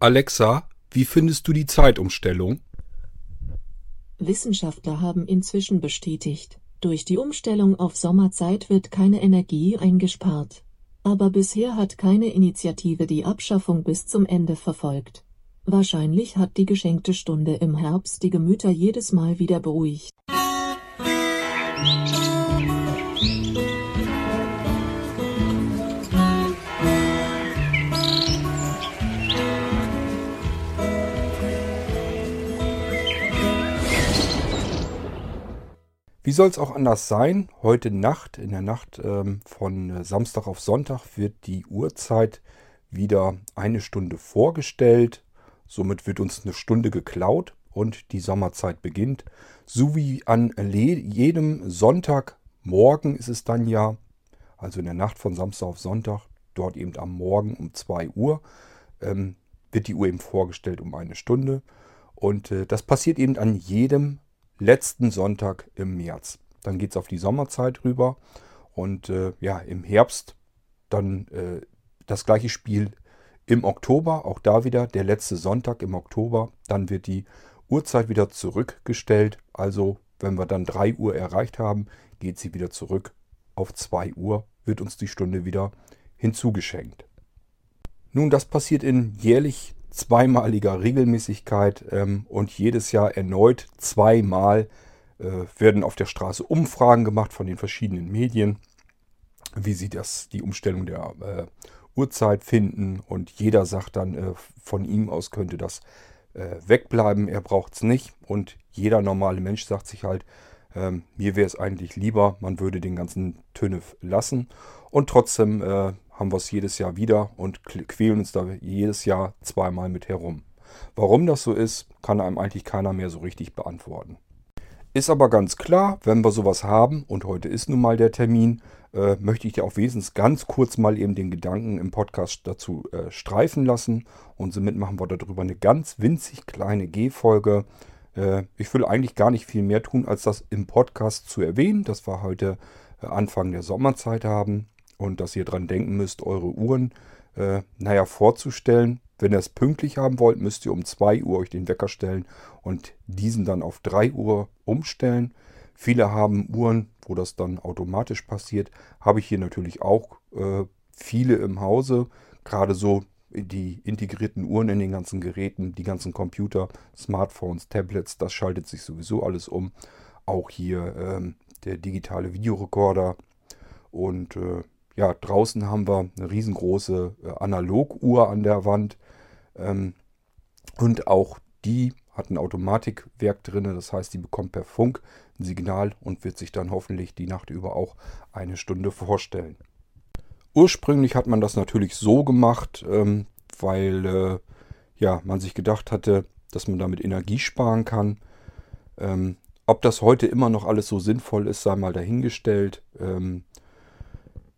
Alexa, wie findest du die Zeitumstellung? Wissenschaftler haben inzwischen bestätigt, durch die Umstellung auf Sommerzeit wird keine Energie eingespart. Aber bisher hat keine Initiative die Abschaffung bis zum Ende verfolgt. Wahrscheinlich hat die geschenkte Stunde im Herbst die Gemüter jedes Mal wieder beruhigt. Wie soll es auch anders sein? Heute Nacht, in der Nacht ähm, von äh, Samstag auf Sonntag, wird die Uhrzeit wieder eine Stunde vorgestellt. Somit wird uns eine Stunde geklaut und die Sommerzeit beginnt. So wie an jedem Sonntagmorgen ist es dann ja, also in der Nacht von Samstag auf Sonntag, dort eben am Morgen um 2 Uhr, ähm, wird die Uhr eben vorgestellt um eine Stunde. Und äh, das passiert eben an jedem letzten Sonntag im März. Dann geht es auf die Sommerzeit rüber und äh, ja, im Herbst dann äh, das gleiche Spiel im Oktober, auch da wieder der letzte Sonntag im Oktober. Dann wird die Uhrzeit wieder zurückgestellt. Also wenn wir dann 3 Uhr erreicht haben, geht sie wieder zurück auf 2 Uhr, wird uns die Stunde wieder hinzugeschenkt. Nun, das passiert in jährlich zweimaliger Regelmäßigkeit ähm, und jedes Jahr erneut zweimal äh, werden auf der Straße Umfragen gemacht von den verschiedenen Medien, wie sie das, die Umstellung der äh, Uhrzeit finden. Und jeder sagt dann, äh, von ihm aus könnte das äh, wegbleiben, er braucht es nicht. Und jeder normale Mensch sagt sich halt, ähm, mir wäre es eigentlich lieber, man würde den ganzen Tünnef lassen. Und trotzdem äh, haben wir es jedes Jahr wieder und quälen uns da jedes Jahr zweimal mit herum. Warum das so ist, kann einem eigentlich keiner mehr so richtig beantworten. Ist aber ganz klar, wenn wir sowas haben, und heute ist nun mal der Termin, äh, möchte ich dir auch wesentlich ganz kurz mal eben den Gedanken im Podcast dazu äh, streifen lassen. Und somit machen wir darüber eine ganz winzig kleine G-Folge. Äh, ich will eigentlich gar nicht viel mehr tun, als das im Podcast zu erwähnen, dass wir heute äh, Anfang der Sommerzeit haben und dass ihr dran denken müsst, eure Uhren, äh, naja, vorzustellen. Wenn ihr es pünktlich haben wollt, müsst ihr um 2 Uhr euch den Wecker stellen und diesen dann auf 3 Uhr umstellen. Viele haben Uhren, wo das dann automatisch passiert. Habe ich hier natürlich auch äh, viele im Hause. Gerade so die integrierten Uhren in den ganzen Geräten, die ganzen Computer, Smartphones, Tablets, das schaltet sich sowieso alles um. Auch hier ähm, der digitale Videorekorder und äh, ja, draußen haben wir eine riesengroße äh, Analoguhr an der Wand. Ähm, und auch die hat ein Automatikwerk drin. Das heißt, die bekommt per Funk ein Signal und wird sich dann hoffentlich die Nacht über auch eine Stunde vorstellen. Ursprünglich hat man das natürlich so gemacht, ähm, weil äh, ja, man sich gedacht hatte, dass man damit Energie sparen kann. Ähm, ob das heute immer noch alles so sinnvoll ist, sei mal dahingestellt. Ähm,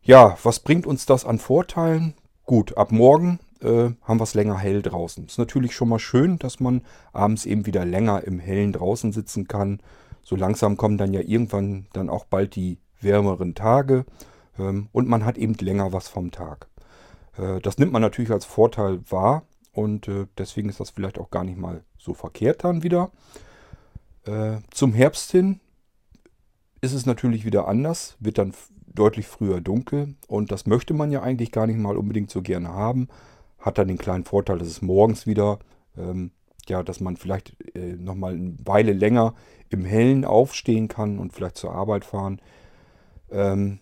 ja, was bringt uns das an Vorteilen? Gut, ab morgen äh, haben wir es länger hell draußen. Ist natürlich schon mal schön, dass man abends eben wieder länger im Hellen draußen sitzen kann. So langsam kommen dann ja irgendwann dann auch bald die wärmeren Tage ähm, und man hat eben länger was vom Tag. Äh, das nimmt man natürlich als Vorteil wahr und äh, deswegen ist das vielleicht auch gar nicht mal so verkehrt dann wieder. Äh, zum Herbst hin ist es natürlich wieder anders, wird dann deutlich früher dunkel und das möchte man ja eigentlich gar nicht mal unbedingt so gerne haben. Hat dann den kleinen Vorteil, dass es morgens wieder, ähm, ja, dass man vielleicht äh, nochmal eine Weile länger im Hellen aufstehen kann und vielleicht zur Arbeit fahren. Ähm,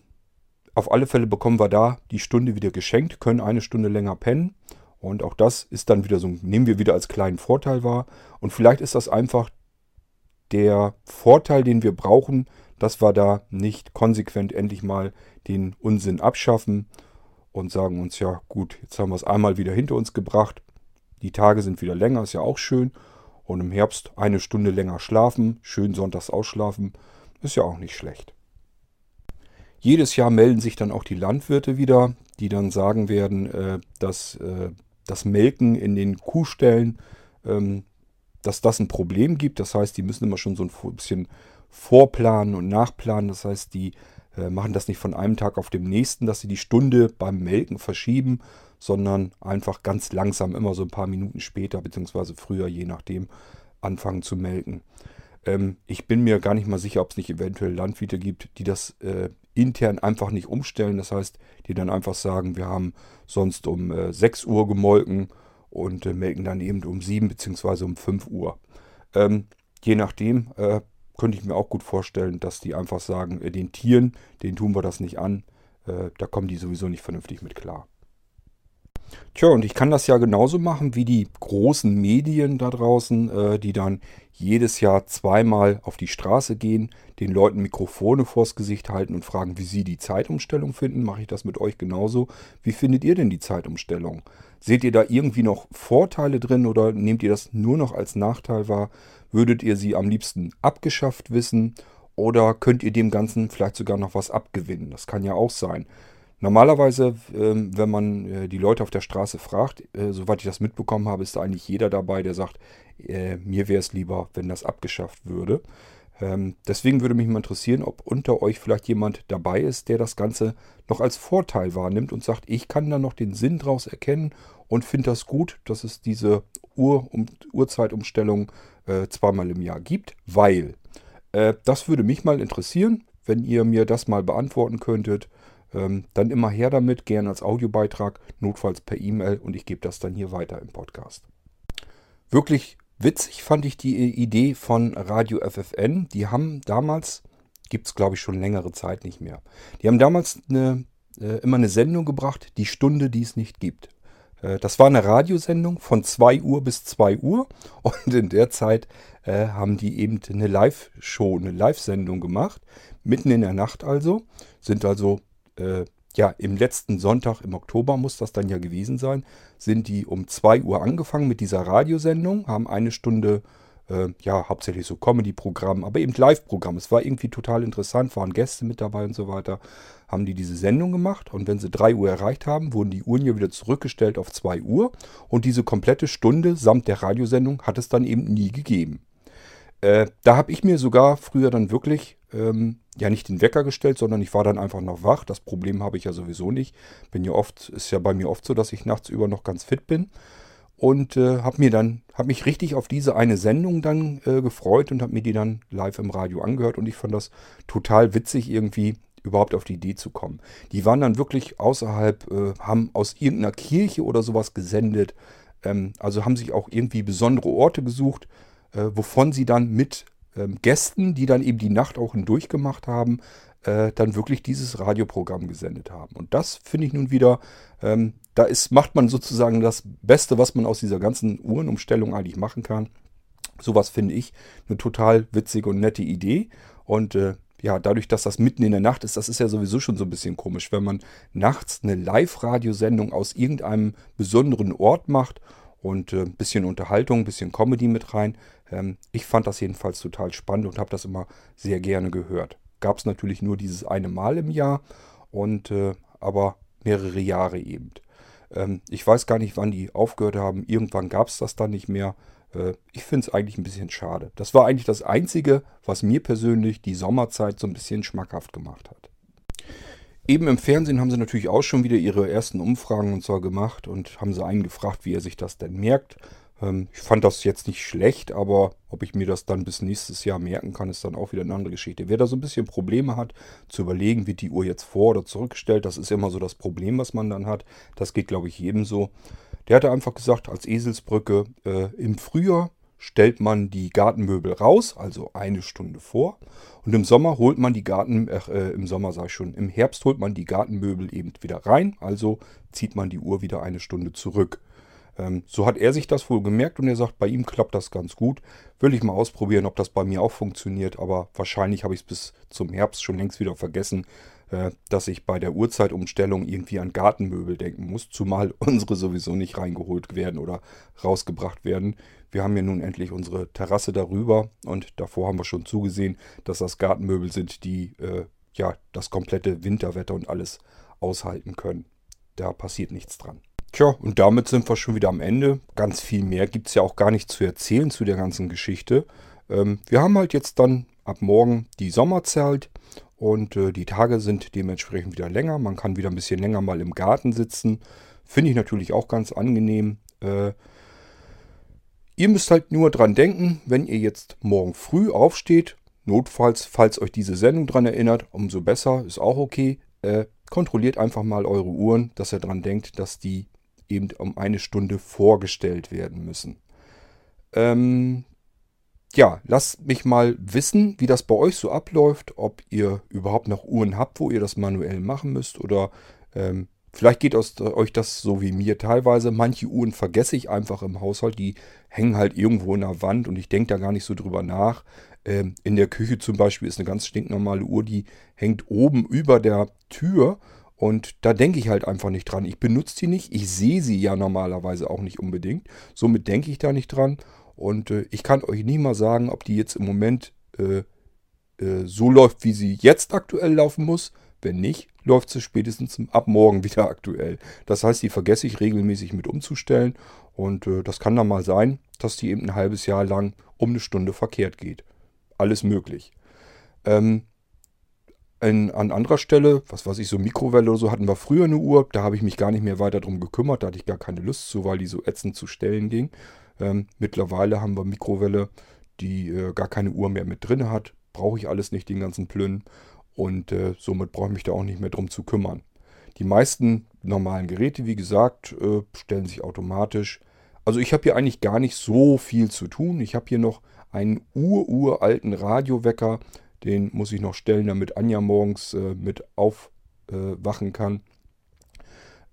auf alle Fälle bekommen wir da die Stunde wieder geschenkt, können eine Stunde länger pennen. Und auch das ist dann wieder so, nehmen wir wieder als kleinen Vorteil wahr. Und vielleicht ist das einfach der Vorteil, den wir brauchen, dass wir da nicht konsequent endlich mal den Unsinn abschaffen und sagen uns, ja gut, jetzt haben wir es einmal wieder hinter uns gebracht. Die Tage sind wieder länger, ist ja auch schön. Und im Herbst eine Stunde länger schlafen, schön sonntags ausschlafen, ist ja auch nicht schlecht. Jedes Jahr melden sich dann auch die Landwirte wieder, die dann sagen werden, äh, dass äh, das Melken in den Kuhstellen, ähm, dass das ein Problem gibt. Das heißt, die müssen immer schon so ein bisschen vorplanen und nachplanen. Das heißt, die äh, machen das nicht von einem Tag auf dem nächsten, dass sie die Stunde beim Melken verschieben, sondern einfach ganz langsam, immer so ein paar Minuten später, beziehungsweise früher, je nachdem, anfangen zu melken. Ähm, ich bin mir gar nicht mal sicher, ob es nicht eventuell Landwirte gibt, die das äh, intern einfach nicht umstellen. Das heißt, die dann einfach sagen, wir haben sonst um äh, 6 Uhr gemolken und äh, melken dann eben um 7 bzw. um 5 Uhr. Ähm, je nachdem äh, könnte ich mir auch gut vorstellen, dass die einfach sagen, äh, den Tieren, denen tun wir das nicht an. Äh, da kommen die sowieso nicht vernünftig mit klar. Tja, und ich kann das ja genauso machen wie die großen Medien da draußen, äh, die dann jedes Jahr zweimal auf die Straße gehen, den Leuten Mikrofone vors Gesicht halten und fragen, wie sie die Zeitumstellung finden. Mache ich das mit euch genauso. Wie findet ihr denn die Zeitumstellung? Seht ihr da irgendwie noch Vorteile drin oder nehmt ihr das nur noch als Nachteil wahr? Würdet ihr sie am liebsten abgeschafft wissen oder könnt ihr dem Ganzen vielleicht sogar noch was abgewinnen? Das kann ja auch sein. Normalerweise, ähm, wenn man äh, die Leute auf der Straße fragt, äh, soweit ich das mitbekommen habe, ist da eigentlich jeder dabei, der sagt, äh, mir wäre es lieber, wenn das abgeschafft würde. Ähm, deswegen würde mich mal interessieren, ob unter euch vielleicht jemand dabei ist, der das Ganze noch als Vorteil wahrnimmt und sagt, ich kann da noch den Sinn draus erkennen und finde das gut, dass es diese um, Uhrzeitumstellung zweimal im Jahr gibt, weil das würde mich mal interessieren, wenn ihr mir das mal beantworten könntet. Ähm, dann immer her damit, gerne als Audiobeitrag, notfalls per E-Mail und ich gebe das dann hier weiter im Podcast. Wirklich witzig fand ich die Idee von Radio FFN. Die haben damals, gibt es glaube ich schon längere Zeit nicht mehr, die haben damals eine, äh, immer eine Sendung gebracht, die Stunde, die es nicht gibt. Äh, das war eine Radiosendung von 2 Uhr bis 2 Uhr und in der Zeit äh, haben die eben eine Live-Show, eine Live-Sendung gemacht, mitten in der Nacht also, sind also äh, ja, im letzten Sonntag im Oktober muss das dann ja gewesen sein, sind die um 2 Uhr angefangen mit dieser Radiosendung, haben eine Stunde, äh, ja, hauptsächlich so Comedy-Programm, aber eben Live-Programm. Es war irgendwie total interessant, waren Gäste mit dabei und so weiter. Haben die diese Sendung gemacht und wenn sie 3 Uhr erreicht haben, wurden die Uhren ja wieder zurückgestellt auf 2 Uhr und diese komplette Stunde samt der Radiosendung hat es dann eben nie gegeben. Äh, da habe ich mir sogar früher dann wirklich ähm, ja nicht den Wecker gestellt, sondern ich war dann einfach noch wach. Das Problem habe ich ja sowieso nicht. Bin ja oft, ist ja bei mir oft so, dass ich nachts über noch ganz fit bin. Und äh, habe mir dann, habe mich richtig auf diese eine Sendung dann äh, gefreut und habe mir die dann live im Radio angehört. Und ich fand das total witzig, irgendwie überhaupt auf die Idee zu kommen. Die waren dann wirklich außerhalb, äh, haben aus irgendeiner Kirche oder sowas gesendet. Ähm, also haben sich auch irgendwie besondere Orte gesucht, äh, wovon sie dann mit ähm, Gästen, die dann eben die Nacht auch hindurch gemacht haben, äh, dann wirklich dieses Radioprogramm gesendet haben. Und das finde ich nun wieder, ähm, da ist, macht man sozusagen das Beste, was man aus dieser ganzen Uhrenumstellung eigentlich machen kann. Sowas finde ich eine total witzige und nette Idee. Und äh, ja, dadurch, dass das mitten in der Nacht ist, das ist ja sowieso schon so ein bisschen komisch, wenn man nachts eine Live-Radiosendung aus irgendeinem besonderen Ort macht und äh, ein bisschen Unterhaltung, ein bisschen Comedy mit rein. Ähm, ich fand das jedenfalls total spannend und habe das immer sehr gerne gehört. Gab es natürlich nur dieses eine Mal im Jahr und äh, aber mehrere Jahre eben. Ähm, ich weiß gar nicht, wann die aufgehört haben. Irgendwann gab es das dann nicht mehr. Äh, ich finde es eigentlich ein bisschen schade. Das war eigentlich das Einzige, was mir persönlich die Sommerzeit so ein bisschen schmackhaft gemacht hat. Eben im Fernsehen haben sie natürlich auch schon wieder ihre ersten Umfragen und so gemacht und haben sie einen gefragt, wie er sich das denn merkt. Ähm, ich fand das jetzt nicht schlecht, aber ob ich mir das dann bis nächstes Jahr merken kann, ist dann auch wieder eine andere Geschichte. Wer da so ein bisschen Probleme hat, zu überlegen, wird die Uhr jetzt vor- oder zurückgestellt, das ist immer so das Problem, was man dann hat. Das geht, glaube ich, jedem so. Der hatte einfach gesagt, als Eselsbrücke, äh, im Frühjahr stellt man die Gartenmöbel raus, also eine Stunde vor. Und im Sommer holt man die Garten, äh, im Sommer sage ich schon, im Herbst holt man die Gartenmöbel eben wieder rein, also zieht man die Uhr wieder eine Stunde zurück. Ähm, so hat er sich das wohl gemerkt und er sagt, bei ihm klappt das ganz gut. Will ich mal ausprobieren, ob das bei mir auch funktioniert, aber wahrscheinlich habe ich es bis zum Herbst schon längst wieder vergessen, dass ich bei der Uhrzeitumstellung irgendwie an Gartenmöbel denken muss, zumal unsere sowieso nicht reingeholt werden oder rausgebracht werden. Wir haben ja nun endlich unsere Terrasse darüber und davor haben wir schon zugesehen, dass das Gartenmöbel sind, die äh, ja das komplette Winterwetter und alles aushalten können. Da passiert nichts dran. Tja, und damit sind wir schon wieder am Ende. Ganz viel mehr gibt es ja auch gar nicht zu erzählen zu der ganzen Geschichte. Ähm, wir haben halt jetzt dann ab morgen die Sommerzeit und äh, die Tage sind dementsprechend wieder länger. Man kann wieder ein bisschen länger mal im Garten sitzen. Finde ich natürlich auch ganz angenehm. Äh, ihr müsst halt nur dran denken, wenn ihr jetzt morgen früh aufsteht, notfalls, falls euch diese Sendung dran erinnert, umso besser, ist auch okay. Äh, kontrolliert einfach mal eure Uhren, dass ihr dran denkt, dass die eben um eine Stunde vorgestellt werden müssen. Ähm, ja, lasst mich mal wissen, wie das bei euch so abläuft, ob ihr überhaupt noch Uhren habt, wo ihr das manuell machen müsst oder ähm, vielleicht geht aus, euch das so wie mir teilweise. Manche Uhren vergesse ich einfach im Haushalt, die hängen halt irgendwo in der Wand und ich denke da gar nicht so drüber nach. Ähm, in der Küche zum Beispiel ist eine ganz stinknormale Uhr, die hängt oben über der Tür und da denke ich halt einfach nicht dran. Ich benutze die nicht, ich sehe sie ja normalerweise auch nicht unbedingt. Somit denke ich da nicht dran und äh, ich kann euch nie mal sagen, ob die jetzt im Moment äh, äh, so läuft, wie sie jetzt aktuell laufen muss. Wenn nicht, läuft sie spätestens ab morgen wieder aktuell. Das heißt, die vergesse ich regelmäßig mit umzustellen. Und äh, das kann dann mal sein, dass die eben ein halbes Jahr lang um eine Stunde verkehrt geht. Alles möglich. Ähm, in, an anderer Stelle, was weiß ich, so Mikrowelle oder so, hatten wir früher eine Uhr. Da habe ich mich gar nicht mehr weiter drum gekümmert. Da hatte ich gar keine Lust zu, weil die so ätzend zu stellen ging. Ähm, mittlerweile haben wir Mikrowelle, die äh, gar keine Uhr mehr mit drin hat. Brauche ich alles nicht, den ganzen Plünn. Und äh, somit brauche ich mich da auch nicht mehr drum zu kümmern. Die meisten normalen Geräte, wie gesagt, äh, stellen sich automatisch. Also ich habe hier eigentlich gar nicht so viel zu tun. Ich habe hier noch einen ururalten Radiowecker. Den muss ich noch stellen, damit Anja morgens äh, mit aufwachen kann.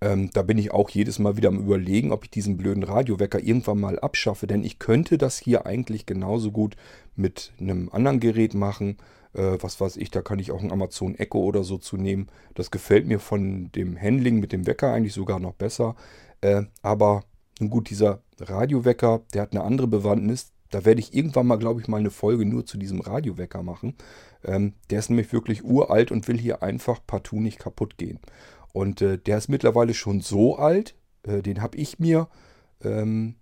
Ähm, da bin ich auch jedes Mal wieder am Überlegen, ob ich diesen blöden Radiowecker irgendwann mal abschaffe. Denn ich könnte das hier eigentlich genauso gut mit einem anderen Gerät machen. Äh, was weiß ich, da kann ich auch ein Amazon Echo oder so zu nehmen. Das gefällt mir von dem Handling mit dem Wecker eigentlich sogar noch besser. Äh, aber nun gut, dieser Radiowecker, der hat eine andere Bewandtnis. Da werde ich irgendwann mal, glaube ich, mal eine Folge nur zu diesem Radiowecker machen. Ähm, der ist nämlich wirklich uralt und will hier einfach partout nicht kaputt gehen. Und äh, der ist mittlerweile schon so alt, äh, den habe ich mir ähm,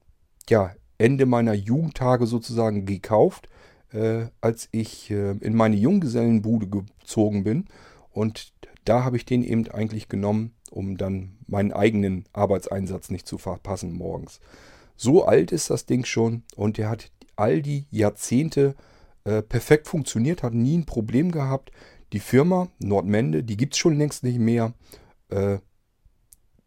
ja, Ende meiner Jugendtage sozusagen gekauft, äh, als ich äh, in meine Junggesellenbude gezogen bin. Und da habe ich den eben eigentlich genommen, um dann meinen eigenen Arbeitseinsatz nicht zu verpassen morgens. So alt ist das Ding schon und der hat all die Jahrzehnte äh, perfekt funktioniert, hat nie ein Problem gehabt. Die Firma Nordmende, die gibt es schon längst nicht mehr äh,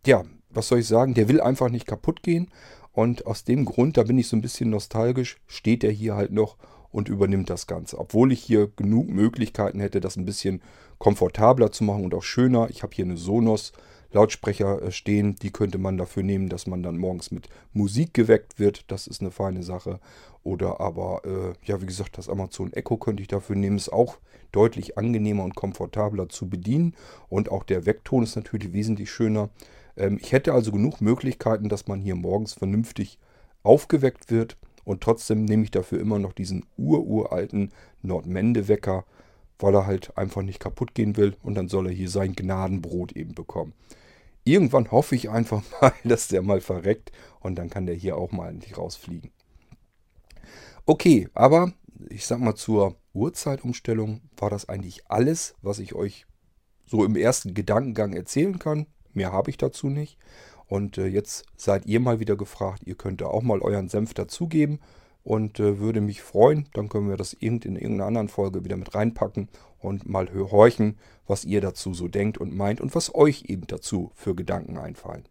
ja, was soll ich sagen, der will einfach nicht kaputt gehen. Und aus dem Grund, da bin ich so ein bisschen nostalgisch, steht er hier halt noch und übernimmt das Ganze. Obwohl ich hier genug Möglichkeiten hätte, das ein bisschen komfortabler zu machen und auch schöner. Ich habe hier eine Sonos Lautsprecher äh, stehen, die könnte man dafür nehmen, dass man dann morgens mit Musik geweckt wird. Das ist eine feine Sache. Oder aber, äh, ja, wie gesagt, das Amazon Echo könnte ich dafür nehmen. Ist auch deutlich angenehmer und komfortabler zu bedienen. Und auch der Weckton ist natürlich wesentlich schöner. Ähm, ich hätte also genug Möglichkeiten, dass man hier morgens vernünftig aufgeweckt wird. Und trotzdem nehme ich dafür immer noch diesen ururalten Nordmende-Wecker, weil er halt einfach nicht kaputt gehen will. Und dann soll er hier sein Gnadenbrot eben bekommen. Irgendwann hoffe ich einfach mal, dass der mal verreckt und dann kann der hier auch mal endlich rausfliegen. Okay, aber ich sag mal zur Uhrzeitumstellung war das eigentlich alles, was ich euch so im ersten Gedankengang erzählen kann. Mehr habe ich dazu nicht. Und äh, jetzt seid ihr mal wieder gefragt. Ihr könnt auch mal euren Senf dazugeben und äh, würde mich freuen. Dann können wir das in irgendeiner anderen Folge wieder mit reinpacken und mal horchen, was ihr dazu so denkt und meint und was euch eben dazu für Gedanken einfallen.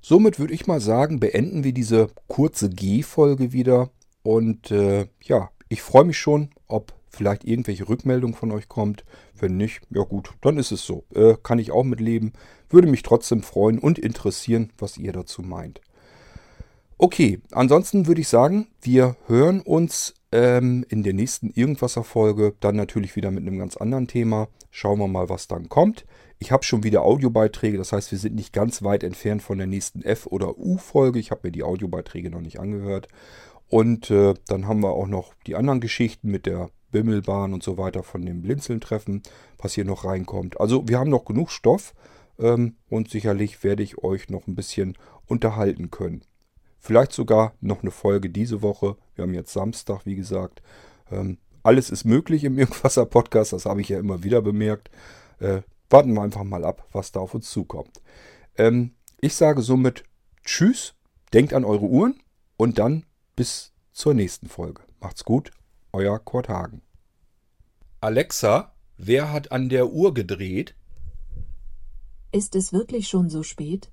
Somit würde ich mal sagen, beenden wir diese kurze G-Folge wieder. Und äh, ja, ich freue mich schon, ob vielleicht irgendwelche Rückmeldung von euch kommt. Wenn nicht, ja gut, dann ist es so. Äh, kann ich auch mitleben. Würde mich trotzdem freuen und interessieren, was ihr dazu meint. Okay, ansonsten würde ich sagen, wir hören uns ähm, in der nächsten Irgendwasser-Folge dann natürlich wieder mit einem ganz anderen Thema. Schauen wir mal, was dann kommt. Ich habe schon wieder Audiobeiträge, das heißt, wir sind nicht ganz weit entfernt von der nächsten F- oder U-Folge. Ich habe mir die Audiobeiträge noch nicht angehört. Und äh, dann haben wir auch noch die anderen Geschichten mit der Bimmelbahn und so weiter von dem Blinzeln-Treffen, was hier noch reinkommt. Also wir haben noch genug Stoff ähm, und sicherlich werde ich euch noch ein bisschen unterhalten können. Vielleicht sogar noch eine Folge diese Woche. Wir haben jetzt Samstag, wie gesagt. Ähm, alles ist möglich im Irgendwasser-Podcast, das habe ich ja immer wieder bemerkt. Äh, warten wir einfach mal ab, was da auf uns zukommt. Ähm, Ich sage somit Tschüss, denkt an eure Uhren und dann bis zur nächsten Folge. Macht's gut, euer Kurt Hagen. Alexa, wer hat an der Uhr gedreht? Ist es wirklich schon so spät?